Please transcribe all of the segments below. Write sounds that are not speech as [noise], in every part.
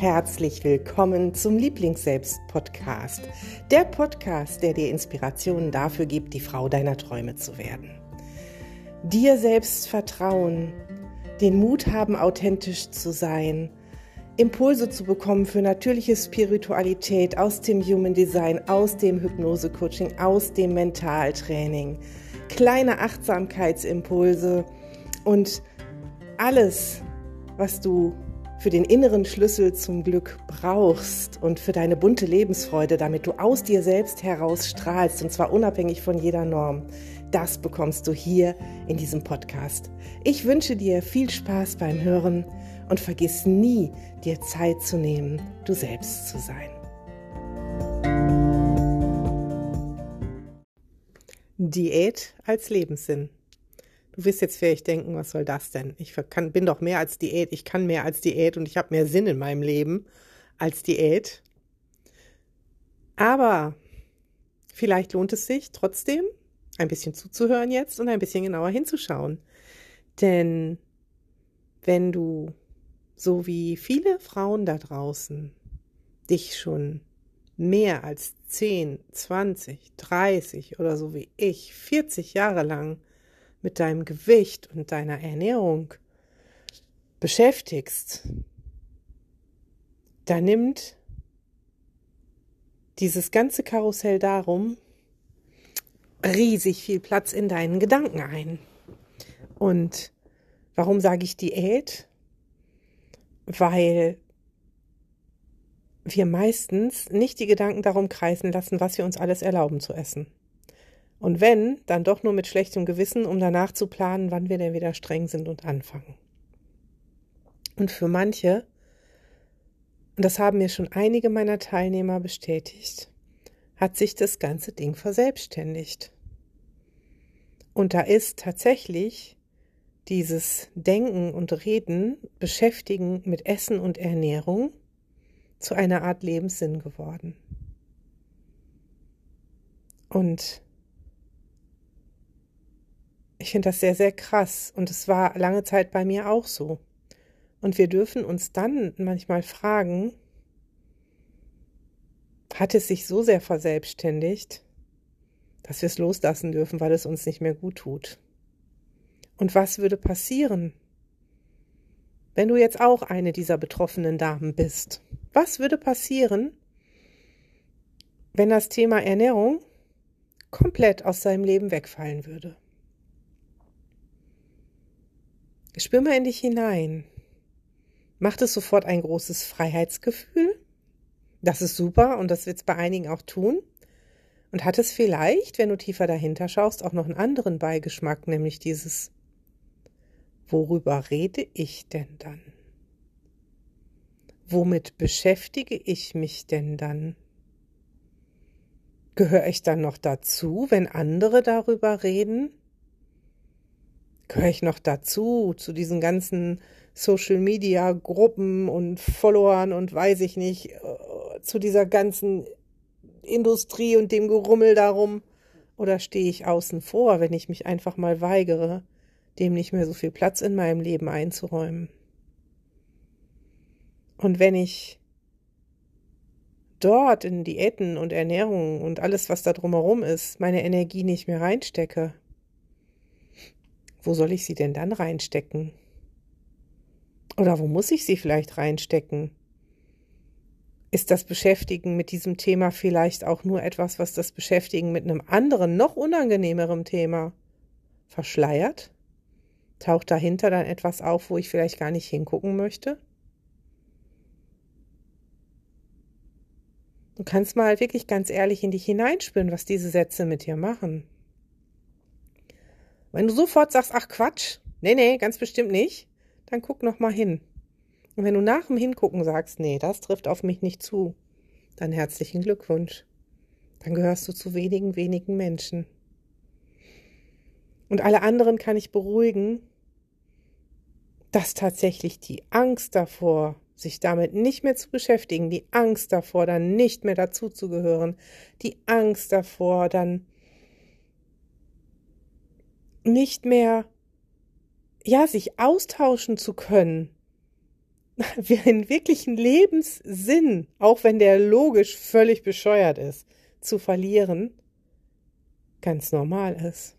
herzlich willkommen zum Lieblingsselbst-Podcast. Der Podcast, der dir Inspirationen dafür gibt, die Frau deiner Träume zu werden. Dir selbst vertrauen, den Mut haben, authentisch zu sein, Impulse zu bekommen für natürliche Spiritualität aus dem Human Design, aus dem Hypnose-Coaching, aus dem Mentaltraining, kleine Achtsamkeitsimpulse und alles, was du für den inneren Schlüssel zum Glück brauchst und für deine bunte Lebensfreude, damit du aus dir selbst heraus strahlst und zwar unabhängig von jeder Norm. Das bekommst du hier in diesem Podcast. Ich wünsche dir viel Spaß beim Hören und vergiss nie, dir Zeit zu nehmen, du selbst zu sein. Diät als Lebenssinn. Du wirst jetzt vielleicht denken, was soll das denn? Ich kann, bin doch mehr als Diät, ich kann mehr als Diät und ich habe mehr Sinn in meinem Leben als Diät. Aber vielleicht lohnt es sich trotzdem, ein bisschen zuzuhören jetzt und ein bisschen genauer hinzuschauen. Denn wenn du, so wie viele Frauen da draußen, dich schon mehr als 10, 20, 30 oder so wie ich 40 Jahre lang mit deinem Gewicht und deiner Ernährung beschäftigst, da nimmt dieses ganze Karussell darum riesig viel Platz in deinen Gedanken ein. Und warum sage ich Diät? Weil wir meistens nicht die Gedanken darum kreisen lassen, was wir uns alles erlauben zu essen. Und wenn, dann doch nur mit schlechtem Gewissen, um danach zu planen, wann wir denn wieder streng sind und anfangen. Und für manche, und das haben mir schon einige meiner Teilnehmer bestätigt, hat sich das ganze Ding verselbstständigt. Und da ist tatsächlich dieses Denken und Reden, Beschäftigen mit Essen und Ernährung zu einer Art Lebenssinn geworden. Und ich finde das sehr, sehr krass. Und es war lange Zeit bei mir auch so. Und wir dürfen uns dann manchmal fragen, hat es sich so sehr verselbstständigt, dass wir es loslassen dürfen, weil es uns nicht mehr gut tut? Und was würde passieren, wenn du jetzt auch eine dieser betroffenen Damen bist? Was würde passieren, wenn das Thema Ernährung komplett aus seinem Leben wegfallen würde? Spür mal in dich hinein. Macht es sofort ein großes Freiheitsgefühl? Das ist super und das wird es bei einigen auch tun. Und hat es vielleicht, wenn du tiefer dahinter schaust, auch noch einen anderen Beigeschmack, nämlich dieses, worüber rede ich denn dann? Womit beschäftige ich mich denn dann? Gehöre ich dann noch dazu, wenn andere darüber reden? Gehöre ich noch dazu, zu diesen ganzen Social Media Gruppen und Followern und weiß ich nicht, äh, zu dieser ganzen Industrie und dem Gerummel darum? Oder stehe ich außen vor, wenn ich mich einfach mal weigere, dem nicht mehr so viel Platz in meinem Leben einzuräumen? Und wenn ich dort in Diäten und Ernährung und alles, was da drumherum ist, meine Energie nicht mehr reinstecke, wo soll ich sie denn dann reinstecken? Oder wo muss ich sie vielleicht reinstecken? Ist das Beschäftigen mit diesem Thema vielleicht auch nur etwas, was das Beschäftigen mit einem anderen, noch unangenehmeren Thema verschleiert? Taucht dahinter dann etwas auf, wo ich vielleicht gar nicht hingucken möchte? Du kannst mal wirklich ganz ehrlich in dich hineinspüren, was diese Sätze mit dir machen. Wenn du sofort sagst, ach Quatsch, nee, nee, ganz bestimmt nicht, dann guck noch mal hin. Und wenn du nach dem Hingucken sagst, nee, das trifft auf mich nicht zu, dann herzlichen Glückwunsch. Dann gehörst du zu wenigen, wenigen Menschen. Und alle anderen kann ich beruhigen, dass tatsächlich die Angst davor, sich damit nicht mehr zu beschäftigen, die Angst davor, dann nicht mehr dazuzugehören, die Angst davor, dann nicht mehr, ja, sich austauschen zu können [laughs] einen wirklichen Lebenssinn, auch wenn der logisch völlig bescheuert ist, zu verlieren, ganz normal ist.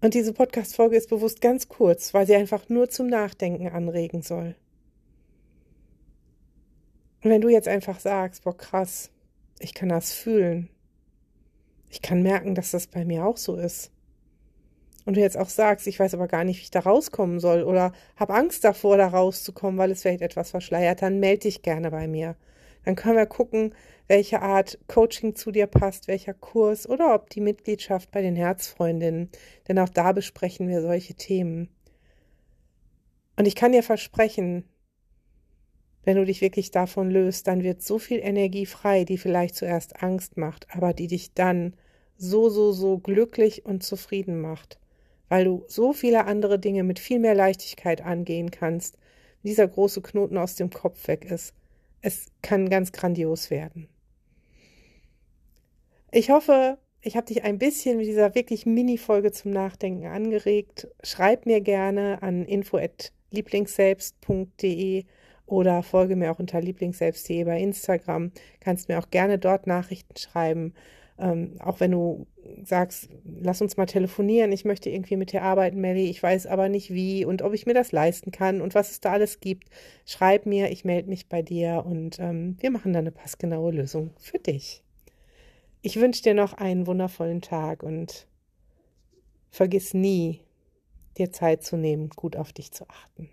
Und diese Podcast-Folge ist bewusst ganz kurz, weil sie einfach nur zum Nachdenken anregen soll. Und wenn du jetzt einfach sagst, boah, krass, ich kann das fühlen. Ich kann merken, dass das bei mir auch so ist. Und du jetzt auch sagst, ich weiß aber gar nicht, wie ich da rauskommen soll oder habe Angst davor, da rauszukommen, weil es vielleicht etwas verschleiert, dann melde dich gerne bei mir. Dann können wir gucken, welche Art Coaching zu dir passt, welcher Kurs oder ob die Mitgliedschaft bei den Herzfreundinnen. Denn auch da besprechen wir solche Themen. Und ich kann dir versprechen, wenn du dich wirklich davon löst, dann wird so viel Energie frei, die vielleicht zuerst Angst macht, aber die dich dann so, so, so glücklich und zufrieden macht, weil du so viele andere Dinge mit viel mehr Leichtigkeit angehen kannst, dieser große Knoten aus dem Kopf weg ist. Es kann ganz grandios werden. Ich hoffe, ich habe dich ein bisschen mit dieser wirklich Mini-Folge zum Nachdenken angeregt. Schreib mir gerne an info@lieblingsselbst.de oder folge mir auch unter lieblingsselbst.de bei Instagram. Kannst mir auch gerne dort Nachrichten schreiben. Ähm, auch wenn du sagst, lass uns mal telefonieren, ich möchte irgendwie mit dir arbeiten, Mary, ich weiß aber nicht wie und ob ich mir das leisten kann und was es da alles gibt. Schreib mir, ich melde mich bei dir und ähm, wir machen dann eine passgenaue Lösung für dich. Ich wünsche dir noch einen wundervollen Tag und vergiss nie, dir Zeit zu nehmen, gut auf dich zu achten.